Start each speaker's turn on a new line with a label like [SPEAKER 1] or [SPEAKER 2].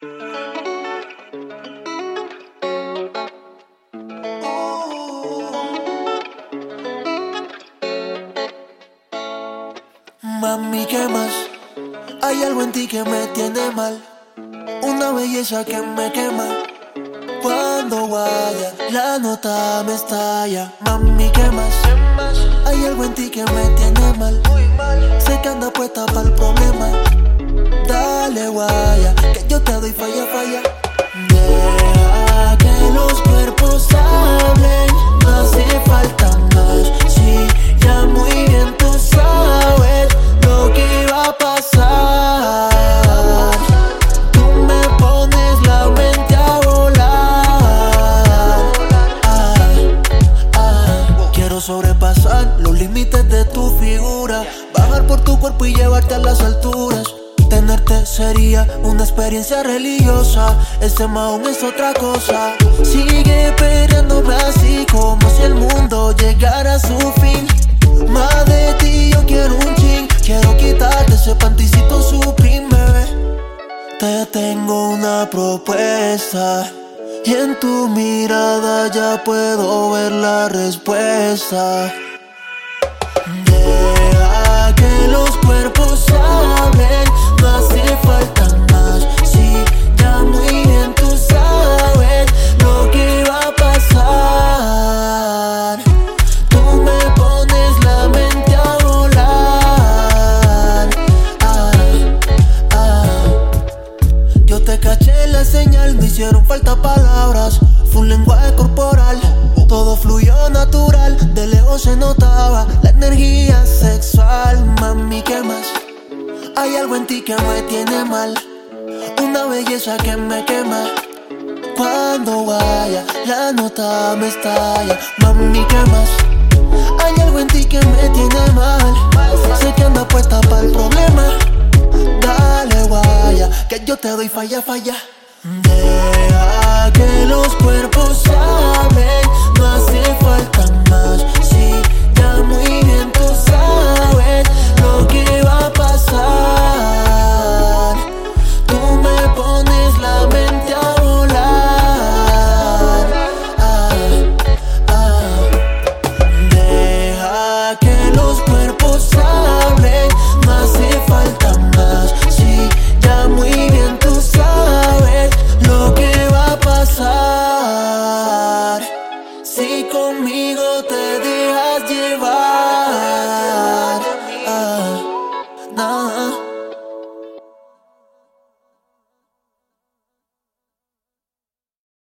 [SPEAKER 1] Mami, ¿qué más? Hay algo en ti que me tiene mal. Una belleza que me quema. Cuando vaya, la nota me estalla. Mami, ¿qué más? Hay algo en ti que me tiene mal. Sé que anda puesta para el problema. Dale, guaya, yo te doy falla, falla. Deja que los cuerpos hablen. No hace falta más. Sí, ya muy bien tú sabes lo que iba a pasar. Tú me pones la mente a volar. Ah, ah. Quiero sobrepasar los límites de tu figura. Bajar por tu cuerpo y llevarte a las alturas. Una experiencia religiosa. Este aún es otra cosa. Sigue peleándome así como si el mundo llegara a su fin. Más de ti yo quiero un ching. Quiero quitarte ese panticito supreme, bebé. Te tengo una propuesta. Y en tu mirada ya puedo ver la respuesta. Deja que los hicieron falta palabras. Fue un lenguaje corporal, todo fluyó natural. De lejos se notaba la energía sexual. Mami, ¿qué más? Hay algo en ti que me tiene mal. Una belleza que me quema. Cuando vaya, la nota me estalla. Mami, ¿qué más? Hay algo en ti que me tiene mal. Sé que anda puesta para el problema. Dale, guaya, que yo te doy falla, falla. Deja